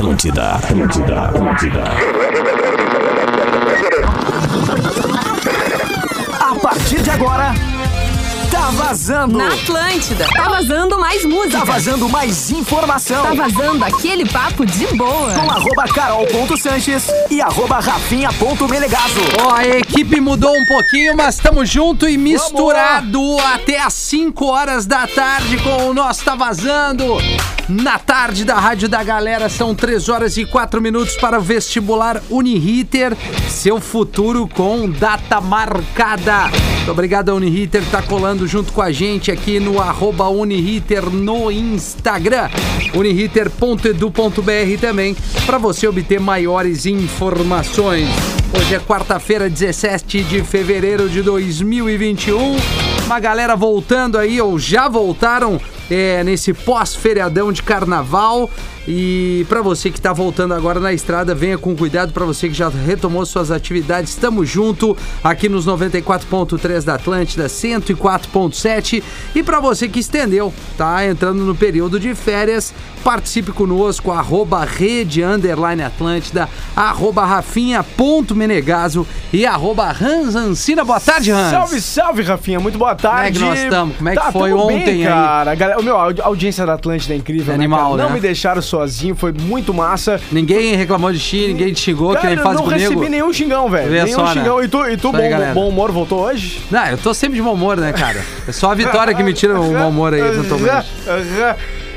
Atlântida, Atlântida, Atlântida. A partir de agora, tá vazando. Na Atlântida. Tá vazando mais música. Tá vazando mais informação. Tá vazando aquele papo de boa. Com arroba carol.sanches e arroba rafinha.melegazo. Ó, a equipe mudou um pouquinho, mas estamos junto e misturado até às 5 horas da tarde com o nosso Tá Vazando. Na tarde da Rádio da Galera, são 3 horas e 4 minutos para o vestibular Uniriter. Seu futuro com data marcada. Muito obrigado a Uniriter que tá colando junto com a gente aqui no arroba Uniriter no Instagram. Uniriter.edu.br também, para você obter maiores informações. Hoje é quarta-feira, 17 de fevereiro de 2021. Uma galera voltando aí, ou já voltaram é, nesse pós-feriadão de carnaval. E para você que está voltando agora na estrada, venha com cuidado. Para você que já retomou suas atividades, estamos junto aqui nos 94.3 da Atlântida, 104.7. E para você que estendeu, tá entrando no período de férias, participe conosco, arroba rede underline Atlântida, arroba rafinha.menegaso e arroba Hans Ancina. Boa tarde, Hans. Salve, salve, Rafinha. Muito boa tarde. Como é que nós estamos? Como é que Tá, foi ontem bem, aí? cara. Galera, o meu, a audi- audiência da Atlântida é incrível, É né, animal, cara? Não né? me deixaram sozinho, foi muito massa. Ninguém reclamou de ti, ninguém te xingou, que Cara, nem eu faz não comigo. recebi nenhum xingão, velho. Nenhum só, né? xingão. E tu, e tu Isso aí, bom, bom humor, voltou hoje? Não, eu tô sempre de bom humor, né, cara? É só a vitória que me tira o bom humor aí, eventualmente.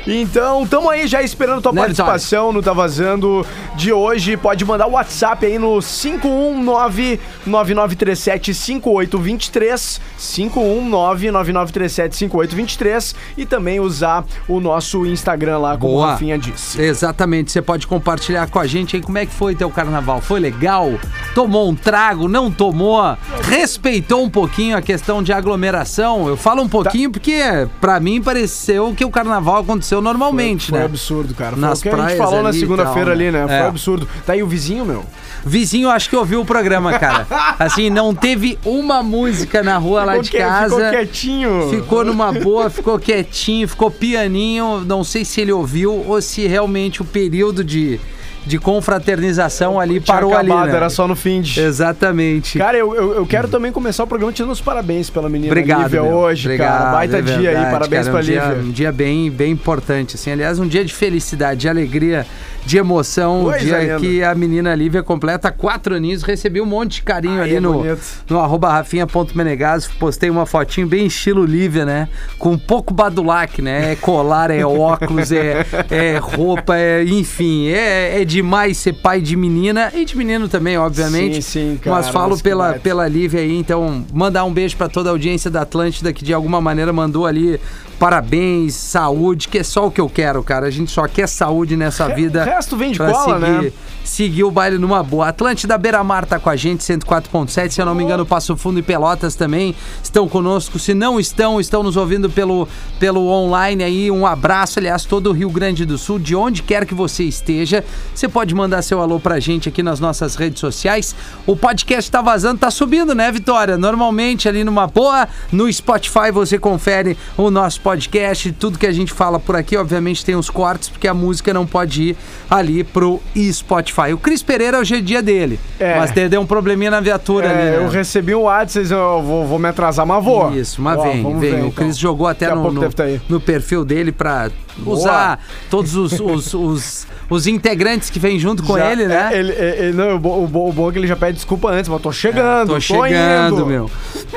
Então, tamo aí já esperando tua Né, participação no Tá Vazando de hoje. Pode mandar o WhatsApp aí no 519-9937-5823. 519-9937-5823. E também usar o nosso Instagram lá, como Boa. a Rafinha disse. Exatamente, você pode compartilhar com a gente aí como é que foi teu carnaval. Foi legal? Tomou um trago? Não tomou? Respeitou um pouquinho a questão de aglomeração? Eu falo um pouquinho porque pra mim pareceu que o carnaval aconteceu normalmente, Foi né? absurdo, cara. Foi Nas o que a gente praias falou na segunda-feira né? ali, né? Foi É. absurdo. Tá aí o vizinho, meu. Vizinho, acho que ouviu o programa, cara. Assim, não teve uma música na rua lá Ficou de que- casa. Ficou quietinho. Ficou numa boa, ficou quietinho, ficou pianinho. Não sei se ele ouviu ou se realmente o período de, de confraternização ali Tinha parou ali. acabado, Né? era só no fim de. Exatamente. Cara, eu, eu, eu quero também começar o programa te dando os parabéns pela menina Obrigado, Lívia meu. hoje, Obrigado, cara. Baita é dia aí, verdade, parabéns cara, pra um dia, Lívia. Um dia bem, bem importante, assim. Aliás, um dia de felicidade, de alegria, de emoção. Coisa dia que a menina Lívia completa quatro aninhos. Recebi um monte de carinho Ai, ali é no, bonito. no arroba rafinha.menegaso. Postei uma fotinho bem estilo Lívia, né? Com um pouco badulac, né? É colar, é óculos, é, é roupa, é, enfim. É, é demais ser pai de menina e de menino também, obviamente. Sim, sim, cara, Mas falo mas pela, pela Lívia aí, então mandar um beijo pra toda a audiência da Atlântida que de alguma maneira mandou ali parabéns, saúde, que é só o que eu quero, cara. A gente só quer saúde nessa vida. O resto vem de pra cola, seguir, né? Seguir o baile numa boa. Atlântida Beira Mar tá com a gente, 104.7. Se eu não me engano, Passo Fundo e Pelotas também estão conosco. Se não estão, estão nos ouvindo pelo, pelo online aí. Um abraço, aliás, todo o Rio Grande do Sul, de onde quer que você esteja. Você pode mandar seu alô pra gente aqui nas nossas redes sociais. O podcast tá vazando, tá subindo, né, Vitória? Normalmente ali numa boa, no Spotify você confere o nosso podcast, tudo que a gente fala por aqui, obviamente tem os cortes, porque a música não pode ir ali pro Spotify. O Cris Pereira hoje é dia dele, É. mas deu um probleminha na viatura É, ali, né? eu recebi um WhatsApp, eu vou, vou me atrasar, mas vou. Isso, mas Ó, vem, vem. ver, o então. Cris jogou até no, no, tá no perfil dele pra usar todos os, os, os, os integrantes que vêm junto com Já- ele, né? é, ele, é, ele- não, o, bom, o bom- é que ele já pede desculpa antes, mas tô chegando, Tô chegando, meu.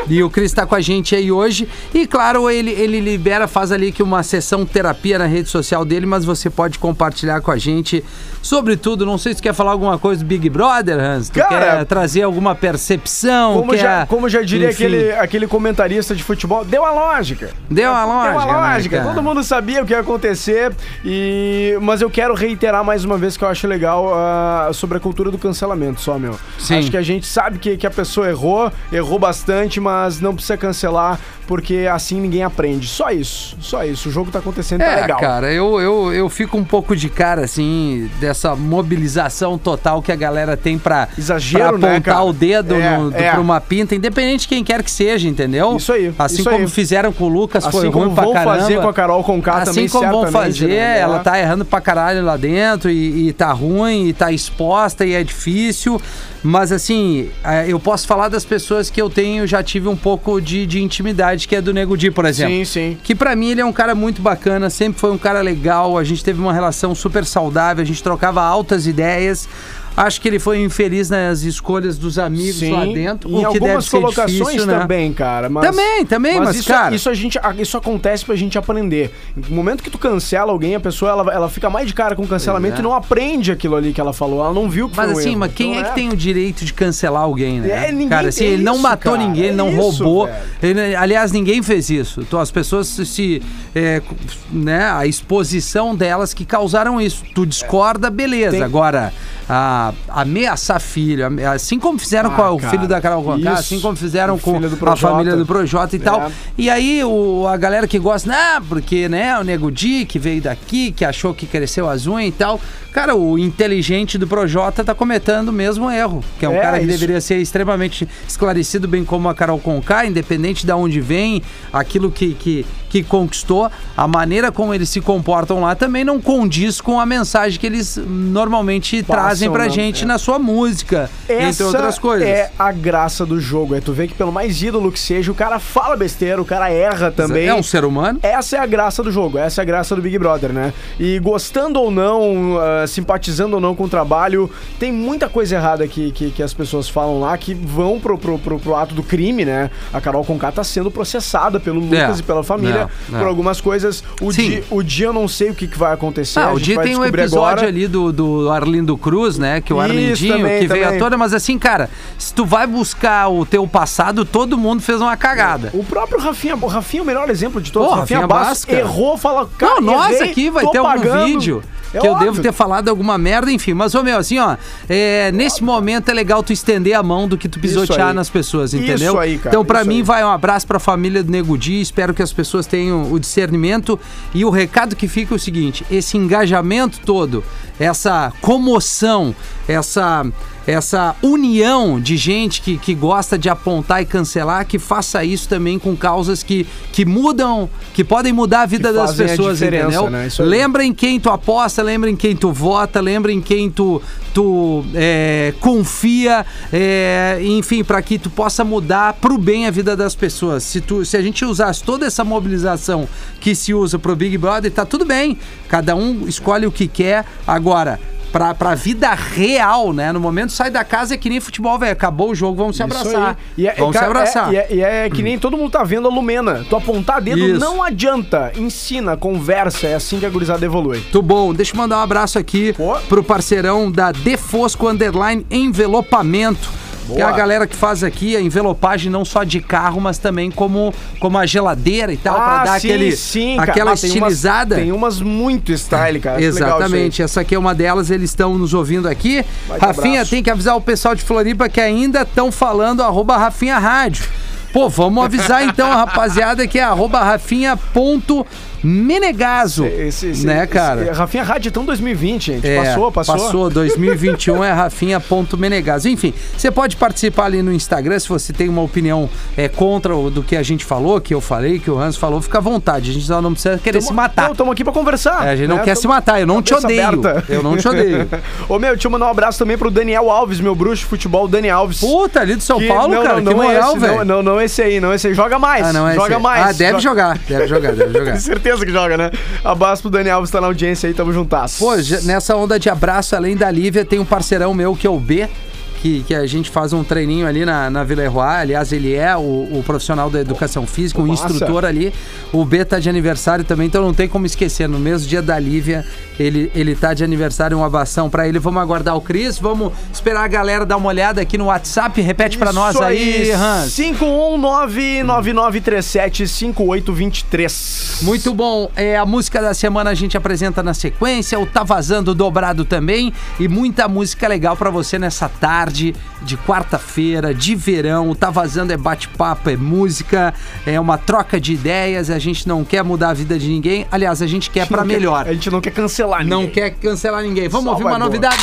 E o Cris tá com a gente aí hoje. E claro, ele, ele libera, faz ali que uma sessão terapia na rede social dele, mas você pode compartilhar com a gente sobre tudo. Não sei se tu quer falar alguma coisa do Big Brother, Hans. Tu Cara, quer trazer alguma percepção? Como quer, já, como já diria enfim, aquele, aquele comentarista de futebol, deu a lógica. Deu a lógica. Deu a né, lógica. cara? Todo mundo sabia o que ia acontecer. E... Mas eu quero reiterar mais uma vez que eu acho legal ah, sobre a cultura do cancelamento só, meu. Sim. Acho que a gente sabe que, que a pessoa errou, errou bastante, mas não precisa cancelar porque assim ninguém aprende. Só isso, só isso. O jogo tá acontecendo, tá É, legal. cara, eu, eu, eu fico um pouco de cara, assim, dessa mobilização total que a galera tem pra, Exagero, pra né, apontar cara? o dedo É, no, do- é. pra uma pinta, independente de quem quer que seja, entendeu? Isso aí, Assim isso como aí. fizeram com o Lucas, foi Assim ruim como pra vão caramba. fazer com a Carol Conká Assim também, como vão certamente, fazer, né? ela tá errando pra caralho lá dentro e, e tá ruim, e tá exposta e é difícil. Mas assim, eh, eu posso falar das pessoas que eu tenho, já tive um pouco de, de intimidade, que é do Nego Di, por exemplo. Sim, sim. Que pra mim ele é um cara muito bacana, sempre foi um cara legal, a gente teve uma relação super saudável, a gente trocava altas ideias. Acho que ele foi infeliz nas escolhas dos amigos Sim, lá dentro, em algumas colocações difícil, né? também, cara. Mas, Também, também, mas, isso, cara- isso a gente, isso acontece pra gente aprender. No momento que tu cancela alguém, a pessoa ela, ela fica mais de cara com o cancelamento é. e não aprende aquilo ali que ela falou. Ela não viu que Mas foi um assim, erro. mas quem Então, é que tem o direito de cancelar alguém, né? É, ninguém cara, assim, ele não isso, matou cara, ninguém, ele é não isso, roubou. Ele- aliás, ninguém fez isso. Então as pessoas se, é, né, a exposição delas que causaram isso. Tu discorda, beleza. Tem- Agora, a, ameaçar filho, assim como fizeram Ah, com o cara, filho da Carol Conká, assim como fizeram O com a Projota. família do Projota e tal. É. E aí o, a galera que gosta, né, porque, né, o Nego Di, que veio daqui, que achou que cresceu as unhas e tal. Cara, o inteligente do Projota tá cometendo o mesmo erro, que é um É, cara que isso. deveria ser extremamente esclarecido, bem como a Carol Conká, independente de onde vem, aquilo que, que, que conquistou, a maneira como eles se comportam lá também não condiz com a mensagem que eles normalmente Passam, trazem pra né? gente É. na sua música, entre Essa outras coisas. é a graça do jogo. É tu vê que pelo mais ídolo que seja, o cara fala besteira, o cara erra também. É um ser humano. Essa é a graça do jogo, essa é a graça do Big Brother, né? E gostando ou não, ah, simpatizando ou não com o trabalho, tem muita coisa errada que, que, que as pessoas falam lá que vão pro, pro, pro, pro ato do crime, né? A Carol Conká tá sendo processada pelo Lucas É, e pela família é, é. por algumas coisas. O Sim. dia, o dia eu não sei o que, que vai acontecer. Ah, o dia tem um episódio agora. ali do, do Arlindo Cruz, né? Que o Isso, Arlindinho, também, que veio também. à tona, mas assim, cara, se tu vai buscar o teu passado, todo mundo fez uma cagada. O próprio Rafinha, o Rafinha é o melhor exemplo de todos. Pô, Rafinha, Rafinha Bastos errou, fala, cara, Não, nós errei, aqui vai ter algum pagando. vídeo É que eu óbvio. devo ter falado alguma merda, enfim. Mas, ô meu, assim, ó, é, nesse momento é legal tu estender a mão do que tu pisotear nas pessoas, Isso entendeu? aí, cara, então, pra isso mim, aí. vai um abraço pra família do Nego Di. Espero que as pessoas tenham o discernimento. E o recado que fica é o seguinte: esse engajamento todo, essa comoção, essa. Essa união de gente que, que gosta de apontar e cancelar, que faça isso também com causas que, que mudam, que podem mudar a vida das pessoas, entendeu? né? Lembra em quem tu aposta, lembra em quem tu vota, lembra em quem tu, tu é, confia, é, enfim, para que tu possa mudar pro bem a vida das pessoas. Se, tu, se a gente usasse toda essa mobilização que se usa pro Big Brother, tá tudo bem. Cada um escolhe o que quer. Agora, pra, pra vida real, né? No momento sai da casa é que nem futebol, velho. Acabou o jogo, vamos se Isso abraçar. é, vamos cara, se abraçar. é- e, é, é que nem todo mundo tá vendo a Lumena. Tu apontar dedo Isso. não adianta. Ensina, conversa. É assim que a gurizada evolui. Muito bom. Deixa eu mandar um abraço aqui Pô. pro parceirão da Defosco Underline Envelopamento. Que é a Boa. galera que faz aqui a envelopagem não só de carro, mas também como, como a geladeira e tal, pra dar aquele, cara. aquela Ah, tem estilizada. Umas, tem umas muito style, cara. Exatamente, essa aqui é uma delas, eles estão nos ouvindo aqui. Vai Rafinha, tem que avisar o pessoal de Floripa que ainda estão falando arroba Rafinha Rádio. Pô, vamos avisar então a rapaziada que é arroba rafinha.menegaso. Esse, esse, né, esse- cara? Rafinha Rádio então 2020, gente. É, passou, passou. Passou, 2021 é rafinha.menegaso. Enfim, você pode participar ali no Instagram se você tem uma opinião é, contra o do que a gente falou, que eu falei, que o Hans falou, fica à vontade. A gente só não precisa querer se matar. Estamos aqui pra conversar. É, a gente não né? quer Tamo- se matar, eu não te odeio. aberta. Eu não te odeio. Ô, meu, deixa eu mandar um abraço também pro Daniel Alves, meu bruxo de futebol, Dani Alves. Puta, ali do São Que- Paulo, não, cara, não, que não é moral, velho. Não, não, não esse aí, não esse aí. Joga mais. Ah, não é joga mais. Ah, deve Jo- jogar, deve jogar, deve jogar. Tenho certeza que joga, né? Abraço pro Dani Alves, tá na audiência aí, tamo juntas. Pô, nessa onda de abraço, além da Lívia, tem um parceirão meu que é o B. Que, que a gente faz um treininho ali na, na Vila Eroy. Aliás, ele é o, o profissional da educação física, um massa. instrutor ali. O B tá de aniversário também, então não tem como esquecer. No mesmo dia da Lívia, ele, ele tá de aniversário, um abração pra ele. Vamos aguardar o Cris, vamos esperar a galera dar uma olhada aqui no WhatsApp. Repete pra nós Isso aí, Hans. 51999375823. Muito bom. É, a música da semana a gente apresenta na sequência. O Tá Vazando dobrado também. E muita música legal pra você nessa tarde tarde de quarta-feira, de verão. O Tá Vazando é bate-papo, é música, é uma troca de ideias. A gente não quer mudar a vida de ninguém. Aliás, a gente quer pra Não quer- melhor. a gente não quer cancelar Não ninguém. quer cancelar ninguém. Vamos Só ouvir uma boa. novidade.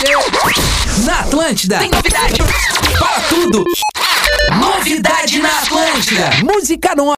Na Atlântida. Tem novidade. Para tudo. Novidade na Atlântida. Música nova.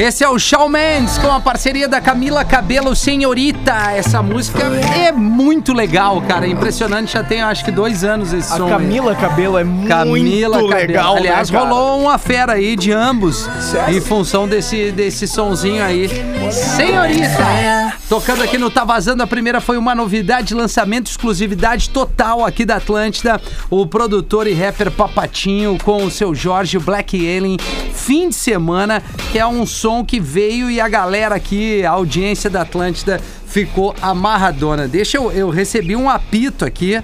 Esse é o Shawn Mendes com a parceria da Camila Cabelo Senhorita. Essa música é muito legal, cara. É impressionante. Já tem acho que dois anos esse A som. aí. Camila Cabelo é Camila muito Cabelo. legal, Aliás, né, rolou uma fera aí de ambos Sério? em função desse, desse sonzinho aí. Senhorita! Tocando aqui no Tá Vazando, a primeira foi uma novidade, lançamento, exclusividade total aqui da Atlântida. O produtor e rapper Papatinho com o seu Jorge Black Alien, fim de semana, que é um som que veio e a galera aqui, a audiência da Atlântida, ficou amarradona. Deixa eu, eu recebi um apito aqui.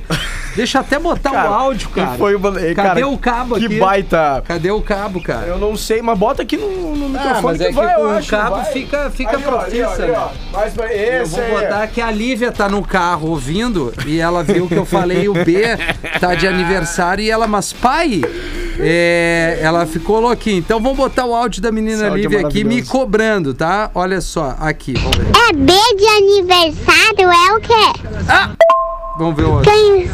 Deixa eu até botar Cara, o áudio, cara. Foi uma... Cadê cara, o cabo que aqui? baita... Cadê o cabo, cara? Eu não sei, mas bota aqui no, no Ah, microfone mas é que vai, eu o acho, cabo vai. fica- fica Ali, profissa, ali, né? Mas Eu vou aí. botar que a Lívia tá no carro ouvindo e ela viu que eu falei o B tá de aniversário e ela, mas pai, é, ela ficou louquinha. Então vamos botar o áudio da menina é Lívia aqui me cobrando, tá? Olha só, aqui, vamos ver. É B de aniversário é o quê? Vamos ver o áudio. Quem,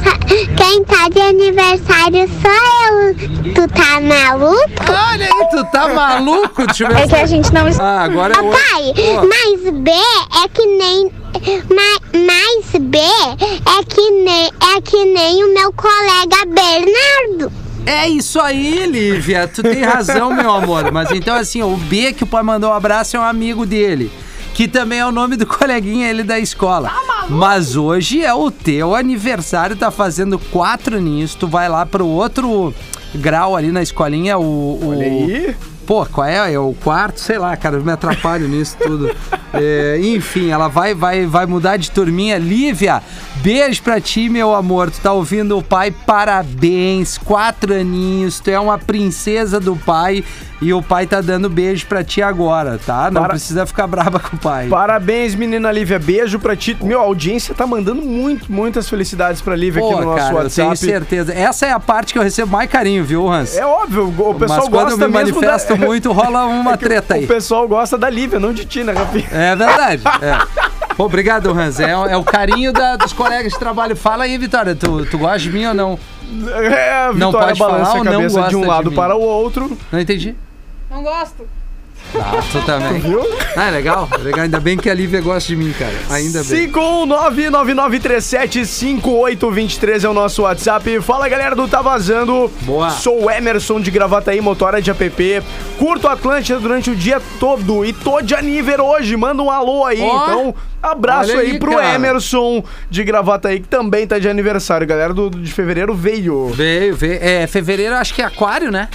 quem tá de aniversário sou eu. Tu tá maluco? Olha aí, tu tá maluco? Deixa eu ver. É que a gente não. Ah, agora é o. Pai, Ó, mas B é que nem. ma- Mais B é que nem, é que nem o meu colega Bernardo. É isso aí, Lívia. Tu tem razão, meu amor. Mas então, assim, o B que o pai mandou um abraço é um amigo dele. Que também é o nome do coleguinha ele da escola. Mas hoje é o teu aniversário, tá fazendo quatro aninhos. Tu vai lá pro outro grau ali na escolinha, o. o- Olha aí. Pô, qual é? É o quarto? Sei lá, cara, eu me atrapalho nisso tudo. É, enfim, ela vai, vai, vai mudar de turminha. Lívia, beijo pra ti, meu amor. Tu tá ouvindo o pai? Parabéns, quatro aninhos. Tu é uma princesa do pai e o pai tá dando beijo pra ti agora, tá? Não Para- precisa ficar brava com o pai. Parabéns, menina Lívia. Beijo pra ti. Meu, a audiência tá mandando muito, muitas felicidades pra Lívia aqui Pô, no nosso cara, eu tenho WhatsApp. certeza. Essa é a parte que eu recebo mais carinho, viu, Hans? É óbvio, o pessoal Mas quando eu gosta me mesmo manifesto da... muito, rola uma É treta aí. O pessoal gosta da Lívia, não de ti, né, Rafinha? É verdade. É. Obrigado, Hans. É, é o carinho da- dos colegas de trabalho. Fala aí, Vitória, tu, tu gosta de mim ou não? É, a Não Vitória pode balança falar a ou não cabeça de um de lado mim? para o outro. Não entendi. Não gosto. Ah, tu também. Viu? Ah, é legal. é legal. Ainda bem que a Lívia gosta de mim, cara. Ainda bem. 51999375823 é o nosso WhatsApp. Fala galera do Tá Vazando. Boa. Sou o Emerson de Gravataí, motora de app. Curto Atlântida durante o dia todo e tô de aniver hoje. Manda um alô aí. Ó. Então, abraço aí, aí, pro cara. Emerson de Gravataí, que também tá de aniversário. Galera do, de fevereiro veio. Veio, veio. É, fevereiro acho que é aquário, né?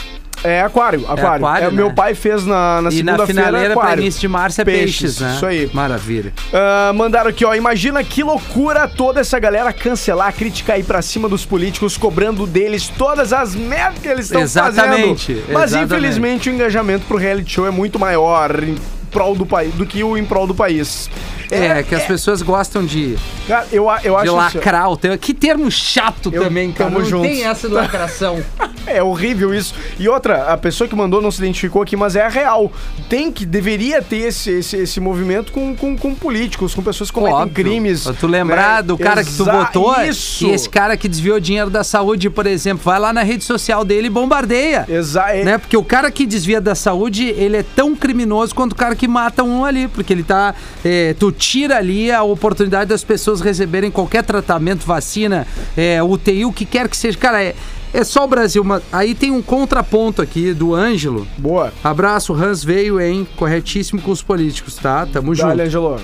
É aquário, aquário. aquário, É, Meu né? pai fez na, na e na segunda-feira finaleira pra aquário. início de março é peixes, Peixes, né? isso aí. Maravilha. Ah, mandaram aqui, ó. Imagina que loucura toda essa galera cancelar, criticar aí pra cima dos políticos, cobrando deles todas as merdas que eles estão fazendo. Exatamente, Mas infelizmente o engajamento pro reality show é muito maior em prol do país do que o em prol do país. É, que as pessoas gostam de, Cara, eu, eu de acho lacrar o. Que termo chato Eu- também, cara. tamo Não junto. tem essa lacração. É horrível isso. E outra, a pessoa que mandou não se identificou aqui, mas é a real. Tem que, deveria ter esse, esse, esse movimento com, com, com políticos, com pessoas que cometem Óbvio. crimes. Tu lembrar né? do cara que tu Exa- botou, Isso. e esse cara que desviou dinheiro da saúde, por exemplo, vai lá na rede social dele e bombardeia. Exa é- Né? Porque o cara que desvia da saúde, ele é tão criminoso quanto o cara que mata um ali. Porque ele tá. é, tu tira ali a oportunidade das pessoas receberem qualquer tratamento, vacina, é, UTI, o que quer que seja. Cara, é, é só o Brasil. Mas aí tem um contraponto aqui do Ângelo. Boa. Abraço, Hans veio, hein? Corretíssimo com os políticos, tá? Tamo junto. Dale, Angelo.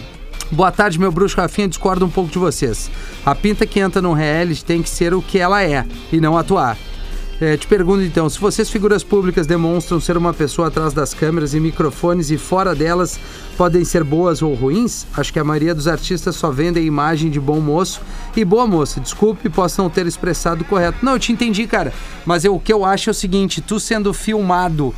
Boa tarde, meu bruxo Rafinha. Discordo um pouco de vocês. A pinta que entra no reality tem que ser o que ela é e não atuar. É, te pergunto então, se vocês, figuras públicas, demonstram ser uma pessoa atrás das câmeras e microfones e fora delas podem ser boas ou ruins, acho que a maioria dos artistas só vendem a imagem de bom moço e boa moça. Desculpe, posso não ter expressado correto. Não, eu te entendi, cara. Mas eu- o que eu acho é o seguinte: tu sendo filmado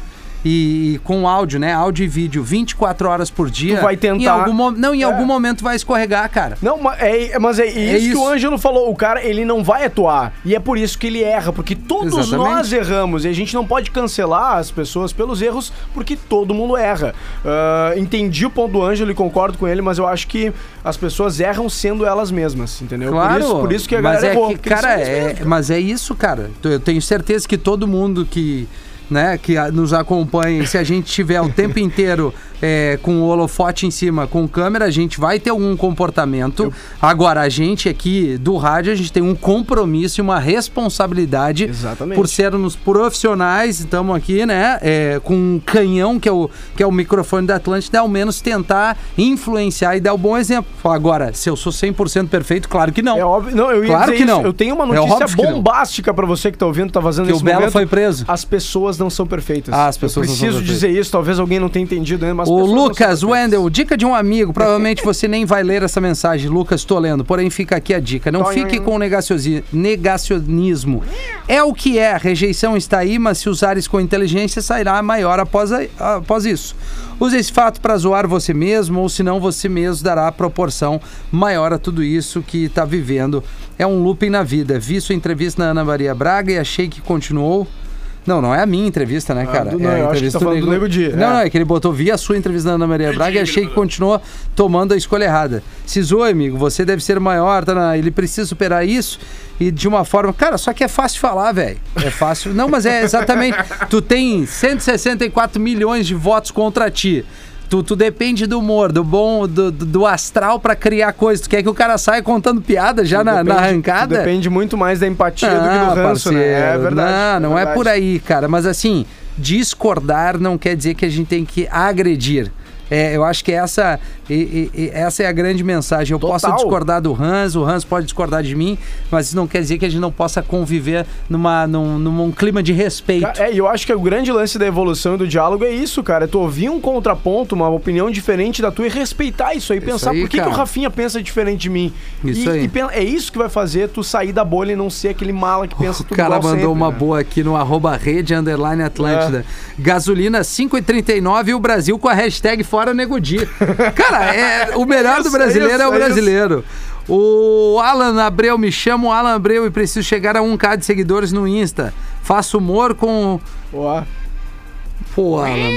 e, e com áudio, né? Áudio e vídeo 24 horas por dia. Tu vai tentar- Em algum não, em É. algum momento vai escorregar, cara. Não, ma- é, mas é, isso, que isso. o Ângelo falou. O cara, ele não vai atuar. E é por isso que ele erra, porque todos Exatamente. nós erramos. E a gente não pode cancelar as pessoas pelos erros, porque todo mundo erra. Ah, entendi o ponto do Ângelo e concordo com ele, mas eu acho que as pessoas erram sendo elas mesmas, entendeu? Claro. Por isso, por isso que a mas galera é errou. que, cara, é, mas é isso, cara. Eu tenho certeza que todo mundo que, né, que nos acompanha, se a gente tiver o tempo inteiro é, com o holofote em cima, com câmera, a gente vai ter algum comportamento. Agora, a gente aqui do rádio, a gente tem um compromisso e uma responsabilidade Exatamente. por sermos profissionais, estamos aqui, né, é, com um canhão que é, o, que é o microfone da Atlântida, ao menos tentar influenciar e dar o bom exemplo. Agora, se eu sou 100% perfeito, claro que não. É óbvio. Não, eu ia Claro dizer que isso. não. Eu tenho uma É notícia bombástica pra você que tá ouvindo, tá vazando Que o Belo momento. foi preso. As pessoas não são perfeitas. Ah, as pessoas eu preciso dizer isso, talvez alguém não tenha entendido ainda, mas as O pessoas Lucas. Wendel, dica de um amigo, provavelmente você nem vai ler essa mensagem, Lucas, tô lendo, porém fica aqui a dica, não fique com negacionismo. É o que é, a rejeição está aí, mas se usares com inteligência, sairá maior após, a- após isso. Use esse fato para zoar você mesmo, ou senão você mesmo dará proporção maior a tudo isso que está vivendo. É um looping na vida. Vi sua entrevista na Ana Maria Braga e achei que continuou. Não, não é a minha entrevista, né, cara? do- não, é a entrevista tá do Nego Di, Não, é. não, é que ele botou via a sua entrevista da Ana Maria Braga e achei que continuou tomando a escolha errada. Se zoa, amigo, você deve ser maior, tá na- ele precisa superar isso e de uma forma. Cara, só que é fácil falar, velho. É fácil. Não, mas é exatamente. tu tem 164 milhões de votos contra ti. Tu, tu depende do humor, do bom, do, do- astral pra criar coisa. Tu quer que o cara saia contando piada já na, na Depende- arrancada? Depende muito mais da empatia do que Ah, do ranço, né? É parceiro, verdade. Não, não é, verdade. por aí, cara. Mas assim, discordar não quer dizer que a gente tem que agredir. É, eu acho que essa, e- e- essa é a grande mensagem. Eu posso Total. discordar do Hans, o Hans pode discordar de mim, mas isso não quer dizer que a gente não possa conviver numa, num, num clima de respeito. É, e eu acho que o grande lance da evolução e do diálogo é isso, cara. É tu ouvir um contraponto, uma opinião diferente da tua e respeitar isso aí. pensar aí, por que, que o cara. Rafinha pensa diferente de mim. Isso e, aí. e é isso que vai fazer tu sair da bolha e não ser aquele mala que pensa O tudo cara igual mandou sempre, uma né? boa aqui no arroba rede underline Atlântida. É. Gasolina 5,39 e o Brasil com a hashtag Fora Nego Di. Cara, é, o melhor do brasileiro é, isso, o é isso. brasileiro. O Alan Abreu, me chamo Alan Abreu e preciso chegar a 1k de seguidores no Insta. Faço humor com... Ó, Pô, Alan.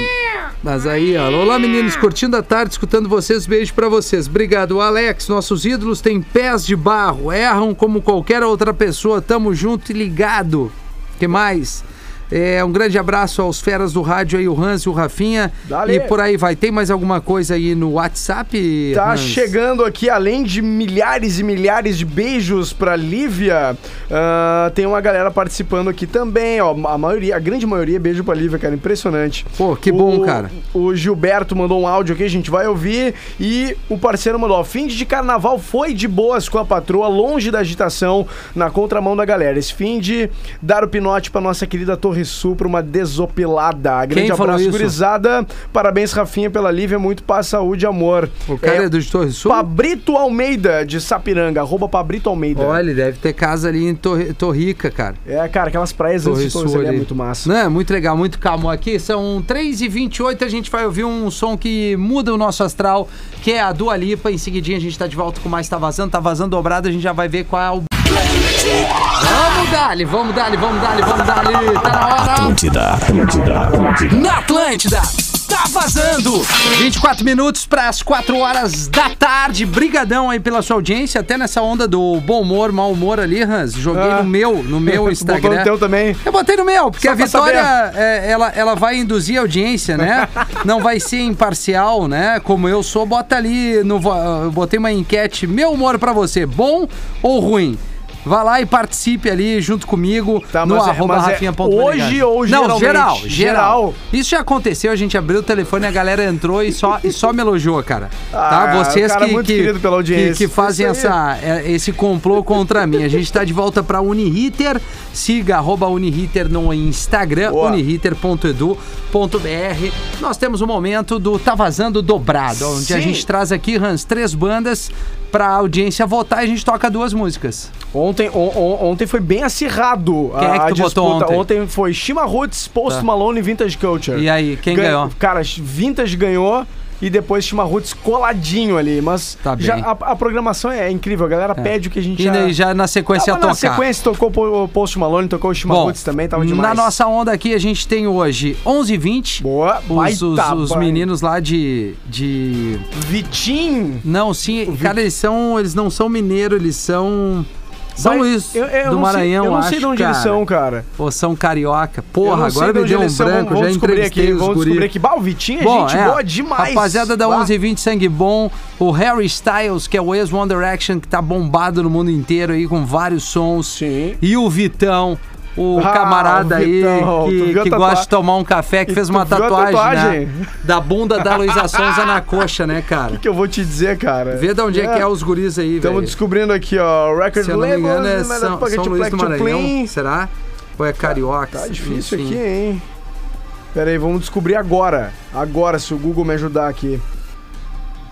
Mas aí, ó. Olá, meninos, curtindo a tarde, escutando vocês. Beijo pra vocês. Obrigado, Alex. Nossos ídolos têm pés de barro, erram como qualquer outra pessoa. Tamo junto e ligado. que mais? É, um grande abraço aos feras do rádio aí, o Hans e o Rafinha. Dale. E por aí vai. Tem mais alguma coisa aí no WhatsApp? Tá Hans? chegando aqui, além de milhares e milhares de beijos pra Lívia, ah, tem uma galera participando aqui também, ó. A maioria, a grande maioria, beijo pra Lívia, cara. Impressionante. Pô, que bom, O- cara. O Gilberto mandou um áudio aqui, a gente vai ouvir. E o parceiro mandou: ó, fim de carnaval foi de boas com a patroa, longe da agitação, na contramão da galera. Esse fim de dar o pinote pra nossa querida Torre Sul pra uma desopilada. Grande falou abraço, isso? gurizada. Parabéns, Rafinha, pela Lívia. Muito paz, saúde e amor. O cara é, do de Torre Sul? Pabrito Almeida, de Sapiranga. Arroba Pabrito Almeida. Olha, ele deve ter casa ali em Torre, Torrica, cara. É, cara, aquelas praias antes Torre de Torres Sul ali é muito massa. Não, é muito legal, muito calmo. Aqui são 3h28, a gente vai ouvir um som que muda o nosso astral, que é a Dua Lipa. Em seguidinha a gente tá de volta com mais Tá Vazando. Tá Vazando dobrado, a gente já vai ver qual é o... Vamos dali, vamos dali, vamos dali, vamos dali. Tá na hora. Atlântida, Atlântida, Atlântida. Na Atlântida, tá vazando. 24 minutos para as 4 horas da tarde. Brigadão aí pela sua audiência, até nessa onda do bom humor, mau humor ali, Hans. Joguei Ah. no meu, no meu Instagram. botou no teu também. Eu botei no meu, porque Só a vitória, é, ela, ela vai induzir a audiência, né? Não vai ser imparcial, né? Como eu sou, bota ali, no, eu botei uma enquete, meu humor pra você, bom ou ruim? Vá lá e participe ali junto comigo Tá, no mas é- arroba é rafinha.menegaso. hoje ou Não, geralmente? geral, geral, Geral. Isso já aconteceu, a gente abriu o telefone, a galera entrou e só, e só me elogiou, cara. Ah, tá? Vocês cara que, é que, audiência. que, que fazem essa, é, esse complô contra mim. A gente tá de volta pra Uniriter. Siga arroba Uniriter no Instagram, Boa. uniriter.edu.br. Nós temos o momento do Tá Vazando Dobrado, onde a Sim. gente traz aqui, Hans, três bandas pra audiência votar e a gente toca duas músicas. Ontem, on- on- ontem foi bem acirrado Quem é que a, a tu disputa. ontem? foi Shima Roots, Post Tá. Malone e Vintage Culture. E aí, quem ganhou? Cara, Vintage ganhou e depois Shima Roots coladinho ali. Mas Tá já a, a programação é incrível. A galera pede o que a gente E daí já na sequência Tava a na tocar. sequência tocou o Post Malone, tocou o Roots também, tava demais. na nossa onda aqui a gente tem hoje 11h20. Boa, Os, os, os banho. meninos lá de, de Vitinho. Não, sim, cara, eles são. Eles não são mineiro, eles são. São Vai- Luís eu- eu do Maranhão, sei, Eu não acho, sei de onde cara. eles são, cara. Ou são carioca. Porra, agora me deu um branco, vamos- já entrevistei aqui, os Vamos guri. descobrir aqui. Bah, o Vitinho é Bom, gente é, boa demais. Rapaziada da Bah. 1120 Sangue Bom, o Harry Styles, que é o ex-One Direction, que tá bombado no mundo inteiro aí com vários sons. Sim. E o Vitão, o Ah, camarada o aí Vitão, tu que, que gosta de tomar um café, que E fez uma tatuagem, tatuagem? né? Da bunda da Luísa Sonza na coxa, né, cara? O que eu vou te dizer, cara? Vê de onde é, que é os guris aí, Estamos velho. descobrindo aqui, ó. Record Se eu não me engano, é mas São, São que Luís do Maranhão. Será? Ou é carioca? Tá difícil Enfim. aqui, hein? Pera aí, vamos descobrir agora. Agora, se o Google me ajudar aqui.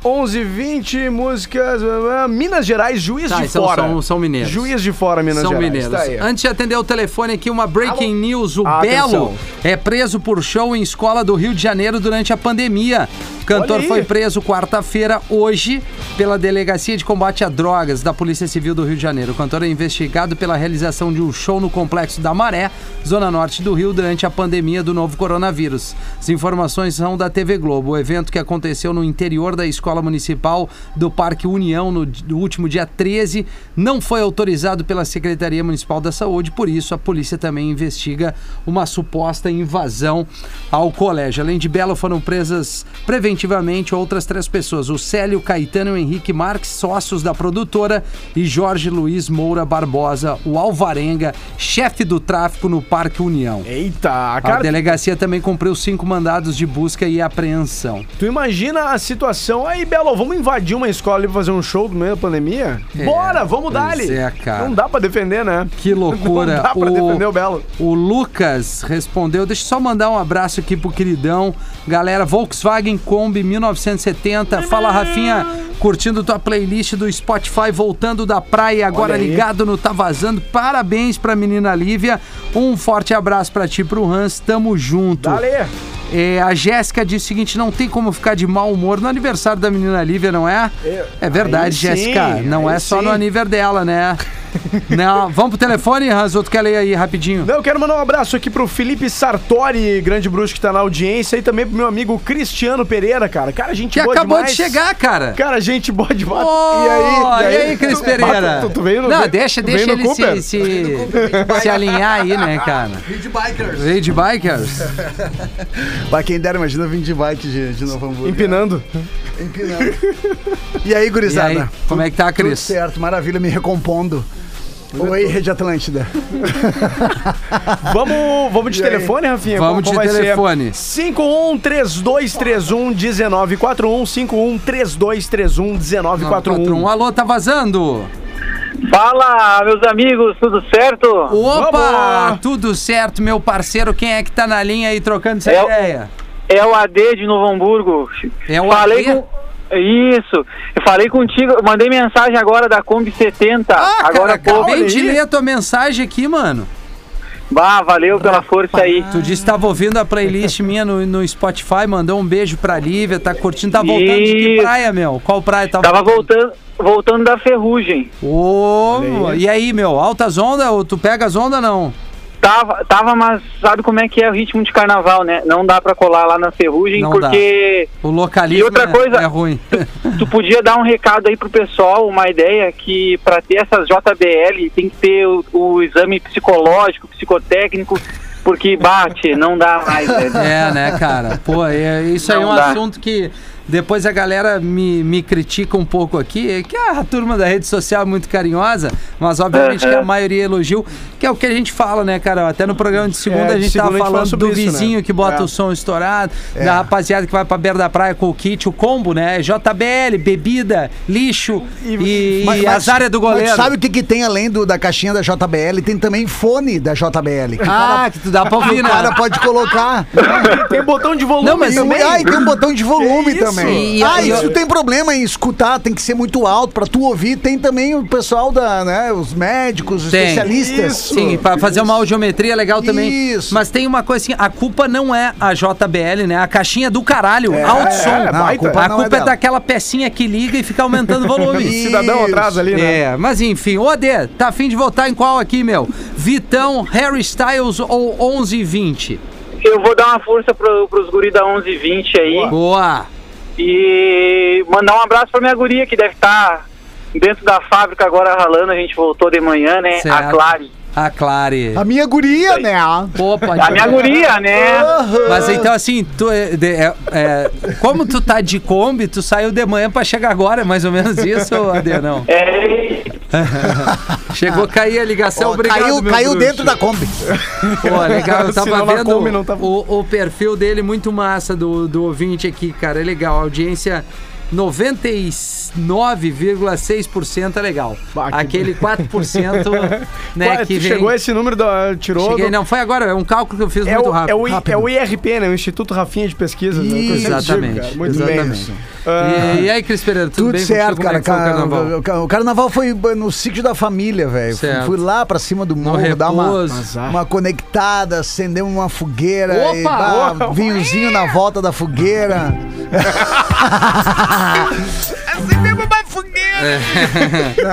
11, 20 músicas. Minas Gerais, Juiz Tá, de então Fora. são- são mineiros. Juiz de Fora, Minas São Gerais. mineiros. Tá. Antes de atender o telefone aqui, uma breaking news. O Atenção. Belo é preso por show em escola do Rio de Janeiro durante a pandemia. O cantor foi preso quarta-feira, hoje, pela Delegacia de Combate a Drogas da Polícia Civil do Rio de Janeiro. O cantor é investigado pela realização de um show no Complexo da Maré, zona norte do Rio, durante a pandemia do novo coronavírus. As informações são da TV Globo. O evento que aconteceu no interior da Escola Municipal do Parque União no, no último dia 13 não foi autorizado pela Secretaria Municipal da Saúde, por isso a polícia também investiga uma suposta invasão ao colégio. Além de Belo, foram presas preventivamente outras três pessoas: o Célio Caetano e o Henrique Marques, sócios da produtora, e Jorge Luiz Moura Barbosa, o Alvarenga, chefe do tráfico no Parque União. Eita, A cara, delegacia também cumpriu cinco mandados de busca e apreensão. tu imagina a situação. Aí, Belo, vamos invadir uma escola ali pra fazer um show no meio da pandemia? É, Bora, vamos dar ali. é, cara. Não dá pra defender, né? Que loucura. Não dá pra defender o Belo. O Lucas respondeu. Deixa eu só mandar um abraço aqui pro queridão. Galera, Volkswagen Kombi 1970. Fala, Rafinha, curtindo tua playlist do Spotify, voltando da praia, agora ligado no Tá Vazando. Parabéns pra menina Lívia. Um forte abraço pra ti e pro Hans. Tamo junto. Dale. É, a Jéssica disse o seguinte: não tem como ficar de mau humor no aniversário da menina Lívia, não é? É, É verdade, Jéssica. Não é só sim. no aniversário dela, né? Não, vamos pro telefone, tu quer ler aí rapidinho? Não, eu quero mandar um abraço aqui pro Felipe Sartori, grande bruxo que tá na audiência, e também pro meu amigo Cristiano Pereira, cara. Cara, gente Que boa acabou demais. de chegar, cara. Cara, gente boa demais. Ô, e aí, Cris Tu- Pereira? Tu, tu veio no Não, deixa, tu deixa ele se, se, se alinhar aí, né, cara? Vim de bikers. De bikers? Pra quem dera, imagina vim de bike de, de Novo Hamburgo. Empinando. Empinando. E aí, E gurizada? aí, como é que tá, Tudo Cris? certo, maravilha, me recompondo. Oi, Rede Atlântida. Vamos, vamos de E aí? telefone, Rafinha? Vamos de telefone. 5132311941, 5132311941. Alô, tá vazando? Fala, meus amigos, tudo certo? Opa, Vamos! tudo certo, meu parceiro. Quem é que tá na linha aí trocando essa É o- ideia? É o AD de Novo Hamburgo. É o falei AD? com Isso. Eu falei contigo, eu mandei mensagem agora da Kombi 70. Ah, agora cara, acabei de ler a tua mensagem aqui, mano. Bah, valeu pela força aí. Tu disse que tava ouvindo a playlist minha no, no Spotify, mandou um beijo pra Lívia, tá curtindo, tá voltando de que Isso. praia, meu? Qual praia tava? Tava voltando, voltando da ferrugem. Ô, e aí, meu, altas ondas ou tu pega as ondas não? Tava, tava, mas sabe como é que é o ritmo de carnaval, né? Não dá pra colar lá na ferrugem, Não porque O localismo E outra é, coisa- é ruim. tu podia dar um recado aí pro pessoal, uma ideia que pra ter essas JBL tem que ter o, o exame psicológico, psicotécnico, porque bate, não dá mais, velho. É, né, cara? Pô, é, isso aí é Não um dá. assunto que Depois a galera me, me critica um pouco aqui, que a turma da rede social é muito carinhosa, mas obviamente que a maioria elogiou, que é o que a gente fala, né, cara? Até no programa de segunda É, a gente segunda tava a gente fala falando do isso, né? vizinho que bota É. o som estourado, da rapaziada que vai pra beira da praia com o kit, o combo, né? JBL, bebida, lixo e, Mas- e mas- as áreas do mas goleiro. sabe o que, que tem além do, da caixinha da JBL? Tem também fone da JBL. Ah, que tu dá pra ouvir, o né? cara pode colocar. Tem botão de volume Não, mas também. Ah, e tem um botão de volume Que isso? Também. E- ah, e- isso tem problema em escutar, tem que ser muito alto pra tu ouvir. Tem também o pessoal da, né, os médicos, os Tem. especialistas. Isso. Sim, pra fazer uma audiometria legal também. Isso. Mas tem uma coisa assim, a culpa não é a JBL, né? A caixinha do caralho, alto som. é, Não, a culpa a não culpa é, daquela pecinha que liga e fica aumentando o volume. Cidadão atrás ali, né? É, mas enfim, ô Adê, tá afim de votar em qual aqui, meu? Vitão, Harry Styles ou 1120? Eu vou dar uma força pro, pros guri da 1120 aí. Boa! E mandar um abraço pra minha guria que deve estar dentro da fábrica agora ralando. A gente voltou de manhã, né? Certo. A Clare. A Clare. A minha guria, né? Pode A minha guria, né? Mas então, assim, tu, é, de- é- é, como tu tá de Kombi, tu saiu de manhã pra chegar agora, é mais ou menos isso, Adê, não? É, Chegou a cair a ligação, Ó, obrigado, caiu caiu bruxo. dentro da Kombi. Pô, legal, eu tava vendo Kombi tava- o, o perfil dele muito massa do, do ouvinte aqui, cara, é legal, a audiência 99,6% é legal. Bah, que Aquele 4%, né, Ué, que vem... chegou esse número, da, tirou... Cheguei, do- não, foi agora, é um cálculo que eu fiz É muito o, rápido. é, o, I- rápido. é o IRP, né? O Instituto Rafinha de Pesquisa. né? Digo, Exatamente, cara. Muito exatamente. bem. Ah, E, e aí, Cris Pereira, tudo, Tudo bem certo? Como é cara. o carnaval? Ca- o ca- O carnaval foi no sítio da família, velho. Fui, lá pra cima do morro, dar uma. Azar. uma conectada, acendemos uma fogueira. Opa! e, vinhozinho na volta da fogueira. acendemos uma fogueira!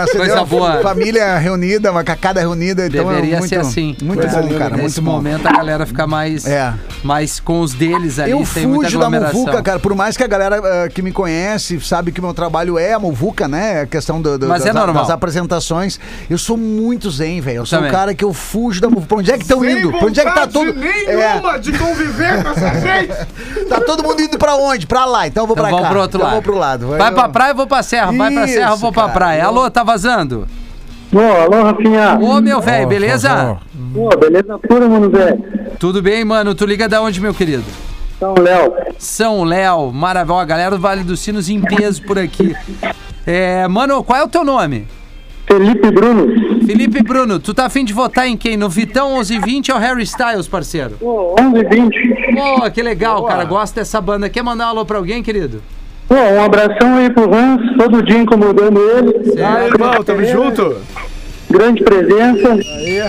Acendeu Coisa uma boa. Família reunida, uma cacada reunida. Então Deveria é muito, ser assim. Muito Coisa bom, linda, cara. Nesse Muito bom. momento a galera fica mais, É. mais com os deles ali, Eu sem fujo da muvuca, cara. Por mais que a galera ah, que me conhece sabe que o meu trabalho é a muvuca, né? A questão do, do- Mas das, é normal. das apresentações. Eu sou muito zen, velho. Eu sou Também. um cara que eu fujo da muvuca. Pra onde é que estão indo? Pra onde é que tá todo... É, de conviver com essa gente. tá todo mundo indo pra onde? Pra lá. Então eu vou Então pra vamos cá. pro outro então lado. eu vou pro lado. Vai pra praia, eu vou pra serra. Vai pra serra, eu vou pra cara. praia. Alô, tá vazando? Ô, alô, Rafinha. Ô, meu velho, beleza? Pô, beleza pura, mano, velho. Tudo bem, mano? Tu liga da onde, meu querido? Então, Léo. São Léo, maravilha. Ó, A galera do Vale dos Sinos em peso por aqui. É, mano, qual é o teu nome? Felipe Bruno. Felipe Bruno, tu tá afim de votar em quem? No Vitão 1120 ou Harry Styles, parceiro? Pô, 11 20. Pô, que legal, cara. Gosto dessa banda. Quer mandar um alô pra alguém, querido? Pô, um abração aí pro Hans, todo dia incomodando ele. Ah, irmão, tamo junto. Grande presença. E,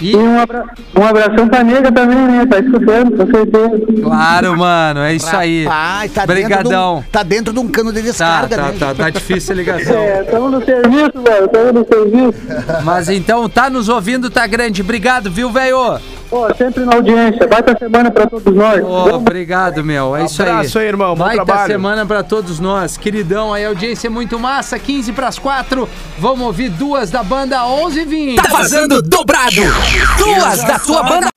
E um, abra... um abração pra nega também, né? Tá escutando, com certeza. claro, mano, é isso aí. Rapaz, tá Brigadão. Dentro de um, tá dentro de um cano de Tá, descarga, tá, né? tá, tá difícil a ligação. É, tamo no serviço, velho, tamo no serviço. Mas então, tá nos ouvindo, tá grande. Obrigado, viu, velho? Pô, sempre na audiência. Baita semana pra todos nós. Ô, obrigado, meu. É isso aí. Abraço aí, irmão. Bom Baita trabalho. semana pra todos nós. Queridão, aí audiência é muito massa. 15 pras 4. Vamos ouvir duas da banda 11 e 20. Tá vazando dobrado. Duas da tua banda.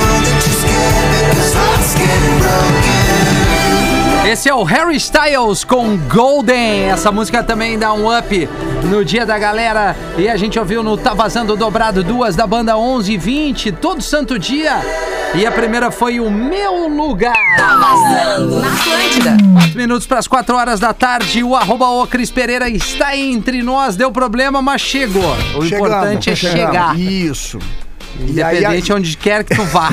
Esse é o Harry Styles com Golden. Essa música também dá um up no dia da galera. E a gente ouviu no Tá Vazando Dobrado duas da banda 11 e 20, todo santo dia. E a primeira foi o Meu Lugar. Na Atlântida. 4 minutos para as 4 horas da tarde. O arroba o Cris Pereira está entre nós. Deu problema, mas chegou. O Chegamos, importante é chegamos. chegar. Isso. E aí, Independente onde quer que tu vá.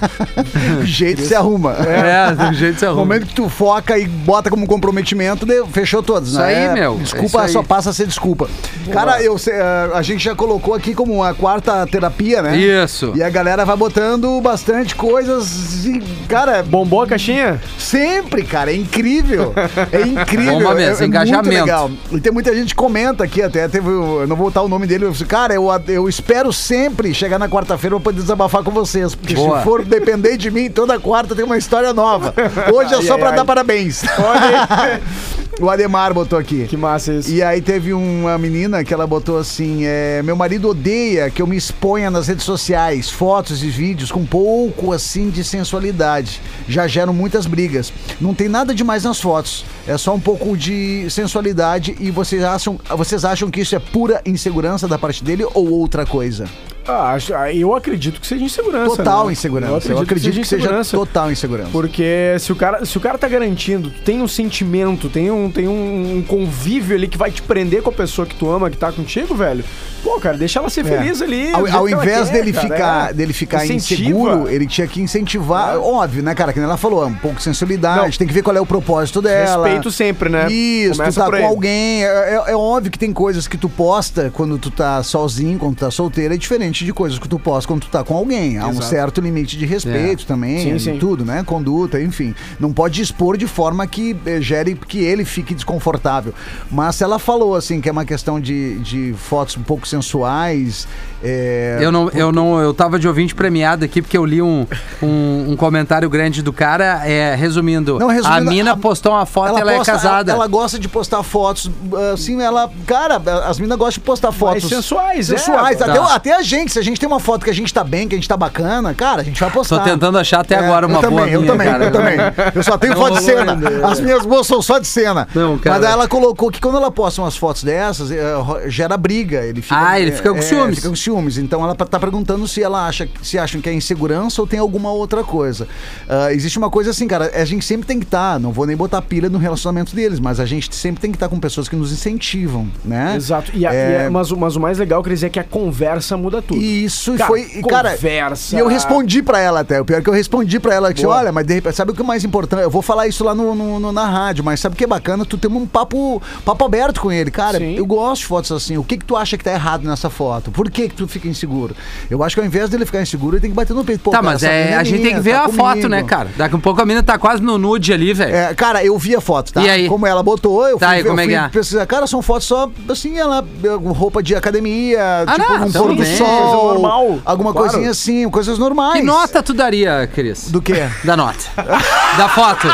jeito se arruma. é, do jeito que você No arruma. momento que tu foca e bota como comprometimento, fechou todos, Isso né? aí, É, meu, é Desculpa, isso aí. só passa a ser desculpa. Cara, eu, eh, a gente já colocou aqui como a quarta terapia, né? Isso. E a galera vai botando bastante coisas e, cara, Bombou a caixinha? sempre, cara, é incrível. É incrível. Bomba é, mesmo, é engajamento. muito legal. E tem muita gente que comenta aqui até, teve, eu não vou botar o nome dele, eu disse, cara, eu, eu espero sempre chegar na quarta-feira pra poder desabafar com vocês, porque Boa. se for depender de mim, toda quarta tem uma história nova. Hoje é só ai, pra ai. dar parabéns. O Ademar botou aqui. Que massa isso. E aí teve uma menina que ela botou assim: é, meu marido odeia que eu me exponha nas redes sociais, fotos e vídeos com pouco assim de sensualidade. Já geram muitas brigas. Não tem nada demais nas fotos. É só um pouco de sensualidade e vocês acham, vocês acham que isso é pura insegurança da parte dele ou outra coisa? Ah, ah, eu acredito que seja insegurança. Total né? insegurança. Eu acredito, que, seja total insegurança. Porque se o cara, se o cara tá garantindo, tem um sentimento, tem um, tem um, um convívio ali que vai te prender com a pessoa que tu ama, que tá contigo, velho. Pô, cara, deixa ela ser É. feliz ali. Ao, ao invés quer, dele, cara, ficar, é. dele ficar Incentiva. inseguro, ele tinha que incentivar. Óbvio, né, cara? Que nem ela falou, é um pouco de sensualidade, Não. tem que ver qual é o propósito dela. Respeito sempre, né? Isso, Começa tu tá com alguém. É, é- é óbvio que tem coisas que tu posta quando tu tá sozinho, quando tu tá solteiro, é diferente de coisas que tu posta quando tu tá com alguém. Há um Exato. certo limite de respeito também, Sim, sim. tudo, né? Conduta, enfim. Não pode expor de forma que eh, gere que ele fique desconfortável. Mas se ela falou assim que é uma questão de, de fotos um pouco sensuais. é, Eu não, eu não, eu tava de ouvinte premiado aqui porque eu li um, um, um comentário grande do cara, é, resumindo, Não, resumindo, a mina a- postou uma foto e ela posta- é casada. Ela, ela gosta de postar fotos, assim, ela. Cara, as meninas gostam de postar fotos. sensuais, é. sensuais. Tá. Até, até a gente, se a gente tem uma foto que a gente tá bem, que a gente tá bacana, cara, a gente vai postar. Tô tentando achar até É, agora uma eu boa também, eu minha, também, cara. eu também. Eu só tenho Não foto de cena. ainda. As minhas boas são só de cena. Não, cara. Mas ela colocou que quando ela posta umas fotos dessas, é, gera briga. Ele fica, Ah, ele fica com é, ciúmes. Fica com ciúmes. Então ela tá perguntando se ela acha, se acham que é insegurança ou tem alguma outra coisa. Ah, existe uma coisa assim, cara, a gente sempre tem que estar, não vou nem botar pilha no relacionamento deles, mas a gente sempre tem que estar com pessoas que nos incentivam, né? Exato. E a- É. e é- mas, o- mas o mais legal, Cris, é que a conversa muda tudo. Isso e Cara, foi. e, Cara, conversa. e eu respondi pra ela até. O pior é que eu respondi pra ela que, olha, mas de repente, sabe o que é mais importante? Eu vou falar isso lá no, no- no- na rádio, mas sabe o que é bacana? Tu ter um papo, papo aberto com ele. Cara, Sim. eu gosto de fotos assim. O que que tu acha que tá errado nessa foto? Por que que tu fica inseguro? Eu acho que ao invés dele ficar inseguro, ele tem que bater no peito. Pô, Tá, cara, mas é, a gente tem que ver tá a foto, comigo. né, cara? Daqui a pouco a mina tá quase no nude ali, velho. É, cara, eu vi a foto, tá? E aí? Como ela botou, eu Tá, fui, e como eu é fui que é? pesquisar. Cara, são fotos só, assim, ela, roupa de academia, Ah, tipo, não, tudo pôr do bem. sol. Normal, Alguma claro. coisinha assim, coisas normais. Que nota tu daria, Cris? Do quê? Da nota. da foto.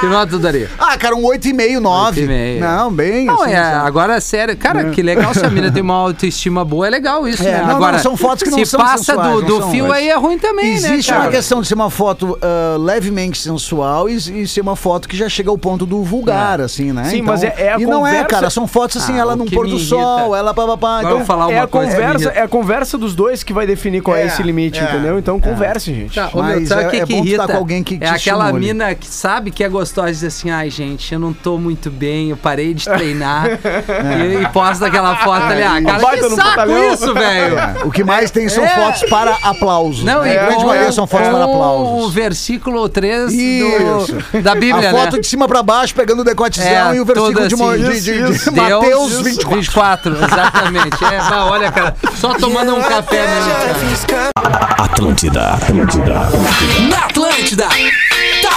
Que nota tu daria? Ah, cara, um 8,5, 9. 8,5. Não, bem Não, assim, é, sabe? agora é sério. Cara, que legal se a mina tem uma autoestima boa, é legal isso, É, né? não, não, agora, são fotos que não se são passa sensuais, do, não do são, fio mas aí é ruim também, Existe né, uma cara? questão de ser uma foto ah, levemente sensual e, e ser uma foto que já chega ao ponto do vulgar, assim, né? Sim, mas é- é a E não é, conversa- cara, são fotos assim, Ah, ela num pôr do sol, ela papapá. Então, falar É uma a, coisa conversa, é a conversa dos dois que vai definir qual é, É, esse limite, é, entendeu? Então converse, gente. Tá, Mas sabe é- o que, é bom tá com alguém que é aquela mina que sabe que é gostosa e diz assim, ai, gente, eu não tô muito bem, eu parei de treinar. e, e posta aquela foto ali. Ah, cara, que saco isso, velho! é, o que mais tem são É. fotos para aplausos. Não, né? e a grande com- maioria são fotos para com aplausos. O versículo 3 Isso. do, da Bíblia, a foto né? de cima pra baixo, pegando o decotezão É, e o versículo toda de, mo- assim. de, de, de Deus, Mateus 24. 24, exatamente. É, olha, cara, só tomando um café mesmo. cara. Atlântida, Atlântida, Atlântida. Na Atlântida.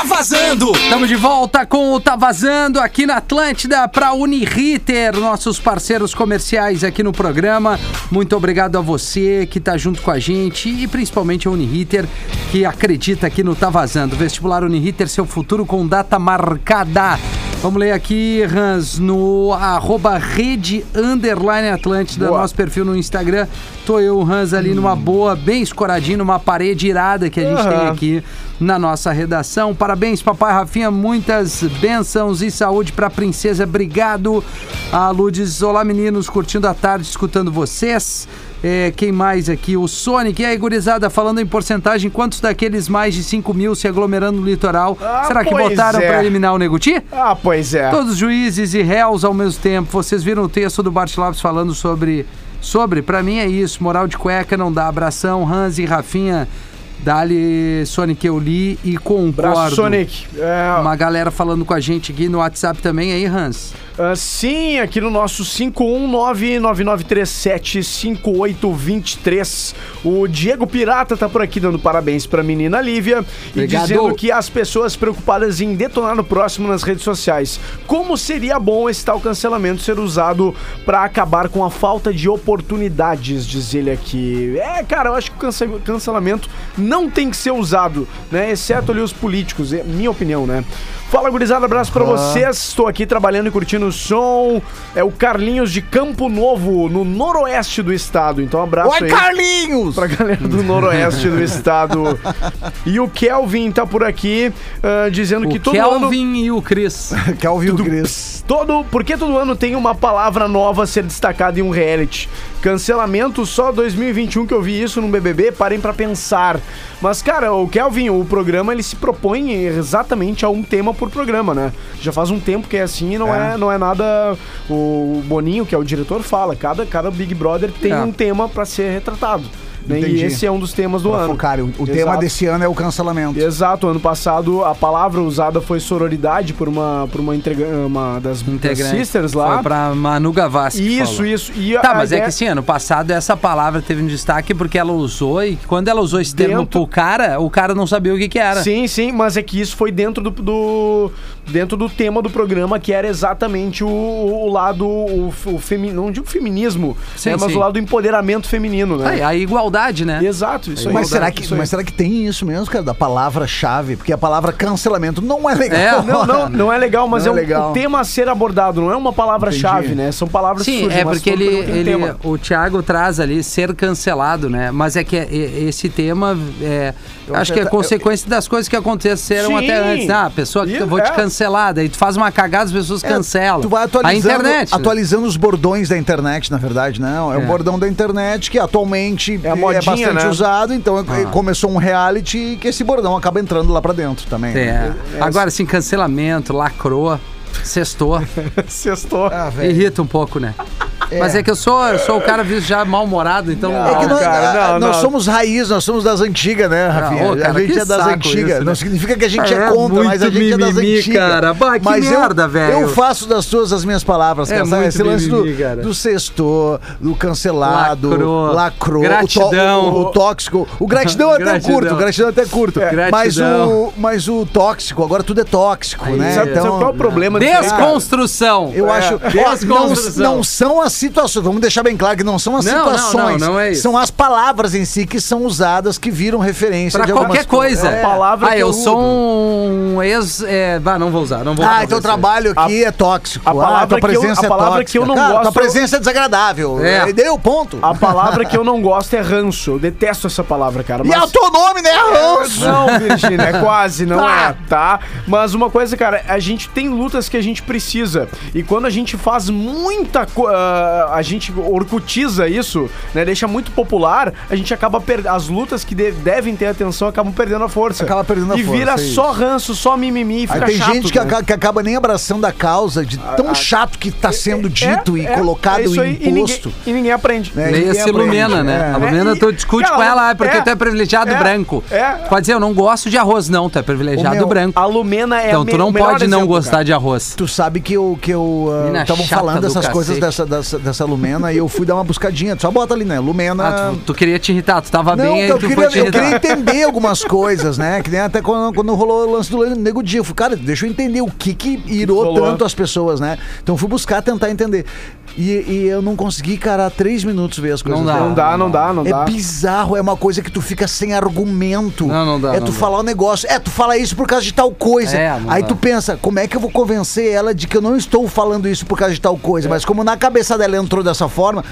Tá vazando. Estamos de volta com o Tá Vazando aqui na Atlântida para Uniriter, nossos parceiros comerciais aqui no programa. Muito obrigado a você que está junto com a gente e principalmente a Uniriter que acredita aqui no Tá Vazando. Vestibular Uniriter, seu futuro com data marcada. Vamos ler aqui, Hans, no arroba rede underline Atlântida, Boa. nosso perfil no Instagram. Tô eu, Hans, ali numa boa, bem escoradinho, numa parede irada que a gente tem Aham. aqui na nossa redação. Parabéns, papai Rafinha, muitas bênçãos e saúde pra princesa. Obrigado. A Lu diz, olá meninos, curtindo a tarde, escutando vocês. É, quem mais aqui? O Sonic. E aí, gurizada, falando em porcentagem, quantos daqueles mais de 5 mil se aglomerando no litoral? Ah, será que pois votaram é. pra eliminar o Neguti? Ah, pois é. Todos juízes e réus ao mesmo tempo. Vocês viram o texto do Bart Lopes falando sobre. Sobre, pra mim é isso. Moral de cueca não dá. Abração, Hans e Rafinha. Dali, Sonic, eu li e concordo. Braço Sonic. É, Uma galera falando com a gente aqui no WhatsApp também aí, Hans. ah, sim, aqui no nosso 51999375823. O Diego Pirata tá por aqui dando parabéns pra menina Lívia Obrigado. e dizendo que as pessoas preocupadas em detonar no próximo nas redes sociais. Como seria bom esse tal cancelamento ser usado pra acabar com a falta de oportunidades, diz ele aqui. É, cara, eu acho que o cance- cancelamento não tem que ser usado, né? Exceto ali os políticos, é minha opinião, né? Fala, gurizada, abraço pra vocês. Estou aqui trabalhando e curtindo o som. É o Carlinhos de Campo Novo, no noroeste do estado. Então, abraço Oi, aí Carlinhos! pra galera do noroeste do estado. E o Kelvin tá por aqui ah, dizendo que O todo ano... Kelvin e o Chris. Kelvin o Cris. Todo, porque todo ano tem uma palavra nova a ser destacada em um reality. Cancelamento só 2021 que eu vi isso no BBB, parem pra pensar. Mas cara, o Kelvin, o programa ele se propõe exatamente a um tema por programa, né? Já faz um tempo que é assim e não é, não é nada o Boninho, que é o diretor, fala, cada cada Big Brother tem É. um tema pra ser retratado. Né? E esse é um dos temas do Pra ano. focar. O, o tema desse ano é o cancelamento. Exato, ano passado a palavra usada foi sororidade por uma, por uma, integra- uma das, das sisters lá. Foi pra Manu Gavassi. Isso, falou. isso. E Tá, a mas é ideia- que sim, ano passado essa palavra teve um destaque porque ela usou e quando ela usou esse termo Dentro- pro cara, o cara não sabia o que que era. Sim, sim, mas é que isso foi dentro do, do- dentro do tema do programa, que era exatamente o, o lado, o, o femi, não digo feminismo, Sim, né, mas sim. o lado do empoderamento feminino, né? Aí, a igualdade, né? Exato, isso aí. Mas será, Isso que, aí. mas será que tem isso mesmo, cara, da palavra-chave? Porque a palavra cancelamento não é legal. É, Não, não, não é legal, mas Não é, é um- legal. o tema a ser abordado, não é uma palavra-chave, né? São palavras que Sim, surgem, é porque ele, um ele tema. o Thiago traz ali ser cancelado, né? Mas é que é- é- esse tema é, eu acho que é eu- consequência das coisas que aconteceram Sim. até antes. Ah, a pessoa que eu vou te é. cancelar, daí tu faz uma cagada, as pessoas cancelam. Tu vai a atualizando, internet. né? atualizando os bordões da internet, na verdade, não. É, o É. bordão da internet que atualmente É a modinha, bastante né? usado, então é- começou um reality que esse bordão acaba entrando lá pra dentro também. É. Agora, assim, cancelamento, lacrou, sextou, Sextou. Ah, velho. irrita um pouco, né? Mas é que eu sou, eu sou o cara visto já mal-humorado, então. É que Não, nós, cara, não, nós não. somos raiz, nós somos das antigas, né, Rafinha? ô, cara, a gente é das antigas. isso, né? Não significa que a gente é, É contra, mas a gente é das mimimi, antigas. cara. Bah, que mas merda, eu, velho. Eu faço das tuas as minhas palavras, É cara. Esse lance mimimi, do, cara. do sexto, do cancelado, Lacrou. lacrou, Gratidão. O, o- o tóxico. O gratidão é até Gratidão. curto, o gratidão é até curto. Mas, o, mas o tóxico, agora tudo é tóxico, né? Sabe, sabe qual é o problema? Desconstrução. Eu acho. Ó, não, Desconstrução. não são as situações. Vamos deixar bem claro que não são as Não, não, situações. não, não é isso. São as palavras em si que são usadas que viram referência Pra de qualquer coisa. É a palavra ah, que eu eu sou um ex. É, bah, não vou usar, não vou Ah, então o trabalho aqui é tóxico. a palavra ah, tua que eu- presença a é palavra tóxica. que eu não Cara, gosto- Tua presença é desagradável. É. É. Deu ponto. A palavra que eu não gosto é ranço. Eu detesto essa palavra, cara. E é o teu nome, né? Ranço. Não, Virgínia, é quase, não Tá. é, tá? Mas uma coisa, cara, a gente tem lutas que a gente precisa. E quando a gente faz muita coisa. A gente orcutiza isso, né? Deixa muito popular, a gente acaba perdendo. As lutas que de- devem ter atenção acabam perdendo a força. Acaba perdendo a e força, vira é só ranço, só mimimi e fica Aí tem chato, gente que, né? aca- que acaba nem abraçando a causa de tão chato que tá sendo dito e é, colocado é aí, e imposto. E ninguém, e ninguém aprende. né? Nem Ninguém esse aprende. Lumena, né? É. A Lumena, É, e- tu discute com ela, ah, porque é, tu é privilegiado é, branco. é. Pode dizer, eu não gosto de arroz, não, tu é privilegiado meu, branco. A Lumena é Então a tu não pode não gostar de arroz. Tu sabe que eu que eu chata falando do dessas coisas cacete. dessa, dessa, dessa Lumena e eu fui dar uma buscadinha. Tu só bota ali, né? Lumena. Ah, tu, tu queria te irritar, tu tava Não, bem, aí eu tu queria, foi te eu queria entender algumas coisas, né? Que nem até quando, quando rolou o lance do Nego Dia. Eu falei, cara, deixa eu entender o que que irou tanto as pessoas, né? Então eu fui buscar, tentar entender. E, e eu não consegui, cara, três minutos ver as coisas. Não dá. Não dá, não dá, não É dá. bizarro, é uma coisa que tu fica sem argumento. Não, não dá, É tu dá. falar o negócio. É, tu fala isso por causa de tal coisa. É, Aí dá. tu pensa, como é que eu vou convencer ela de que eu não estou falando isso por causa de tal coisa? Mas como na cabeça dela entrou dessa forma.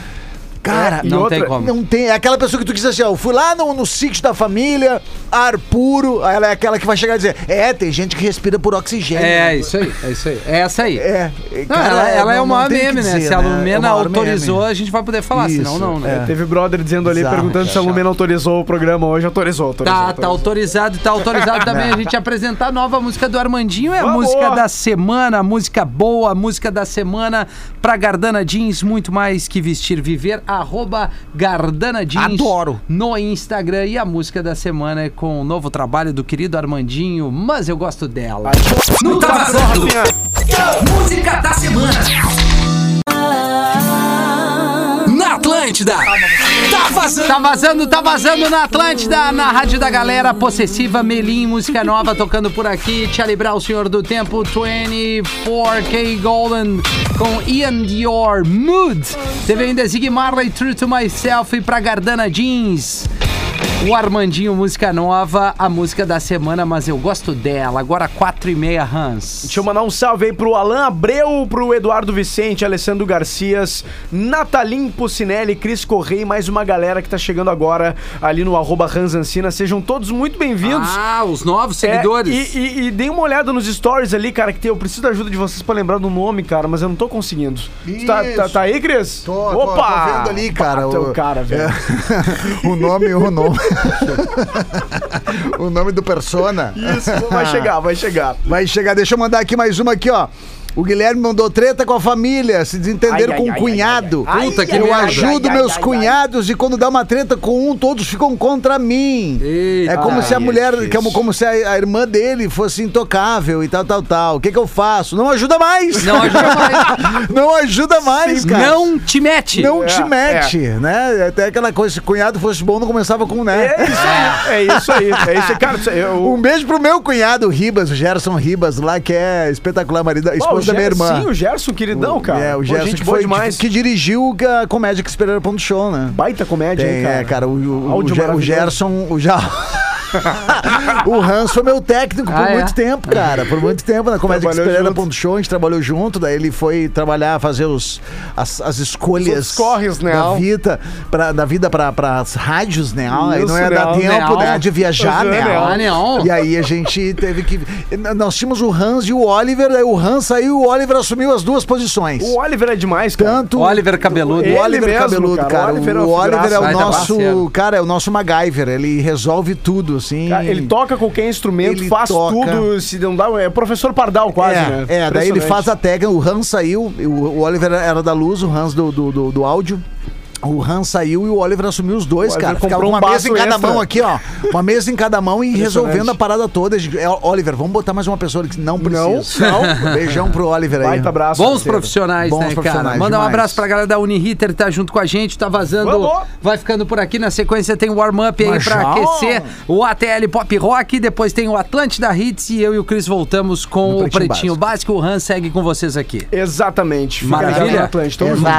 Cara, É, e Não outra- tem como. não tem. É aquela pessoa que tu diz assim, ó, eu fui lá no, no sítio da família, ar puro. Ela é aquela que vai chegar e dizer, é, tem gente que respira por oxigênio. É, isso aí, é isso aí. É essa aí. É. Não, ela, ela é o maior meme, né? dizer, Se a né? É Lumena maior autorizou, meme. a gente vai poder falar, senão Isso, não, né? é. Teve brother dizendo ali, Bizarro, perguntando se a cara. Lumena autorizou o programa hoje. Autorizou, autorizou. Tá, tá autorizou. autorizado, tá autorizado também a gente apresentar a nova música do Armandinho. É a Vamos! música da semana, música boa, música da semana pra Gardana Jeans, muito mais que vestir, viver. Arroba Gardana Jeans. Adoro. No Instagram. E a música da semana é com o novo trabalho do querido Armandinho, mas eu gosto dela. Não tá vazando. Música da semana. Atlântida. Tá vazando. Tá vazando, tá vazando na Atlântida, na Rádio da Galera, Possessiva, Melim, música nova tocando por aqui. Charlie o Senhor do Tempo, 24K Golden com Ian Dior, Mood. Teve ainda Zig Marley, True to Myself e pra Gardana Jeans. O Armandinho, música nova, a música da semana, mas eu gosto dela. Agora, quatro e meia, Hans. Deixa eu mandar um salve aí pro Alan Abreu, pro Eduardo Vicente, Alessandro Garcias, Natalim Pucinelli, Cris Correia e mais uma galera que tá chegando agora ali no arroba Ranzancina. Sejam todos muito bem-vindos. Ah, os novos É, seguidores. e, e, e deem uma olhada nos stories ali, cara, que tem- eu preciso da ajuda de vocês pra lembrar do nome, cara, mas eu não tô conseguindo. Tá, tá, tá aí, Cris? Tô, tô, tô vendo ali, cara. Pá, teu o- cara, velho. É. o nome, o nome. o nome do persona. Isso, vai chegar, vai chegar. Vai chegar, deixa eu mandar aqui mais uma aqui, ó. O Guilherme mandou treta com a família, se desentenderam Ai, com ai, o ai, cunhado. ai, ai. Puta que eu ajudo ai, meus ai, cunhados e quando dá uma treta com um, todos ficam contra mim. Eita, é como se a ai, mulher, é como, como se a, a irmã dele fosse intocável e tal, tal, tal. O que que eu faço? Não ajuda mais. Não ajuda mais. Não ajuda mais, cara. Não te mete. Não te É, mete, né? Até aquela coisa, se cunhado fosse bom, não começava com né. É isso aí, é isso aí. É isso aí, cara. eu- Um beijo pro meu cunhado, Ribas, o Gerson Ribas, lá que é espetacular, marido, da minha irmã. Gerson, o Gerson, queridão, cara. É, o Pô, Gerson gente que foi demais. que dirigiu a comédia que esperaram ponto show, né? Baita comédia, Tem, hein, cara. é, cara, o, o, o, o. Gerson, o O Hans foi meu técnico por Ah, é? muito tempo, cara. Por muito tempo na comédia junto. ponto show, a gente trabalhou junto, daí ele foi trabalhar, fazer os, as, as escolhas Os corres, né, da vida, pra, da vida pra, pras rádios, né? Aí Isso, não ia né, dar Al? tempo, Né, né, de viajar, Uhum, né? né? Ah. E aí a gente teve que. Nós tínhamos o Hans e o Oliver, aí o Hans saiu e o Oliver assumiu as duas posições. O Oliver é demais, cara. Tanto. Oliver Cabeludo. O Oliver mesmo, Cabeludo, cara. cara. O Oliver é O Oliver é o nosso. Cara, é o nosso MacGyver. Ele resolve tudo, assim. Cara, ele toca qualquer instrumento, faz toca. tudo, se não dá, é professor Pardal quase, é, né? é, daí ele faz a técnica, o Hans saiu, o, o Oliver era da luz, o Hans do, do, do, do áudio. O Hans saiu e o Oliver assumiu os dois, O cara. Ficava com um uma mesa em cada extra. mão aqui, ó. Uma mesa em cada mão e resolvendo a parada toda. É, Oliver, vamos botar mais uma pessoa que não precisa. Não, Beijão pro Oliver aí. Baita abraço. Bons parceiro. profissionais, Bons né, cara? profissionais, Manda um demais. abraço pra galera da Uniriter, tá junto com a gente, tá vazando. Vamos! Vai ficando por aqui. Na sequência tem o warm-up aí Mas pra já. aquecer o ATL Pop Rock. Depois tem o Atlântida Hits e eu e o Cris voltamos com No o Pretinho Pretinho Básico. O Han segue com vocês aqui. Exatamente. Fica Maravilha. Atlântico. Tamo junto.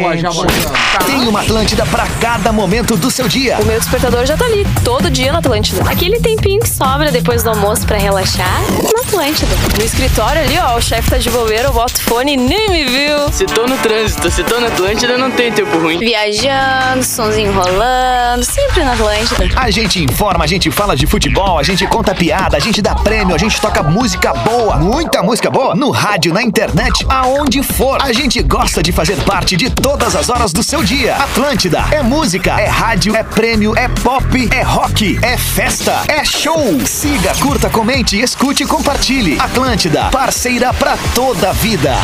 Boa, já voltamos. Tem uma Atlântida pra cada momento do seu dia. O meu despertador já tá ali, todo dia na Atlântida. Aquele tempinho que sobra depois do almoço pra relaxar, na Atlântida. No escritório ali, ó, o chefe tá de bobeira, eu boto fone e nem me viu. Se tô no trânsito, se tô na Atlântida, não tem tempo ruim. Viajando, sonzinho rolando, sempre na Atlântida. A gente informa, a gente fala de futebol, a gente conta piada, a gente dá prêmio, a gente toca música boa, muita música boa, no rádio, na internet, aonde for. A gente gosta de fazer parte de todas as horas do seu dia. Atlântida é música, é rádio, é prêmio, é pop, é rock, é festa, é show. Siga, curta, comente, escute e compartilhe. Atlântida, parceira pra toda a vida.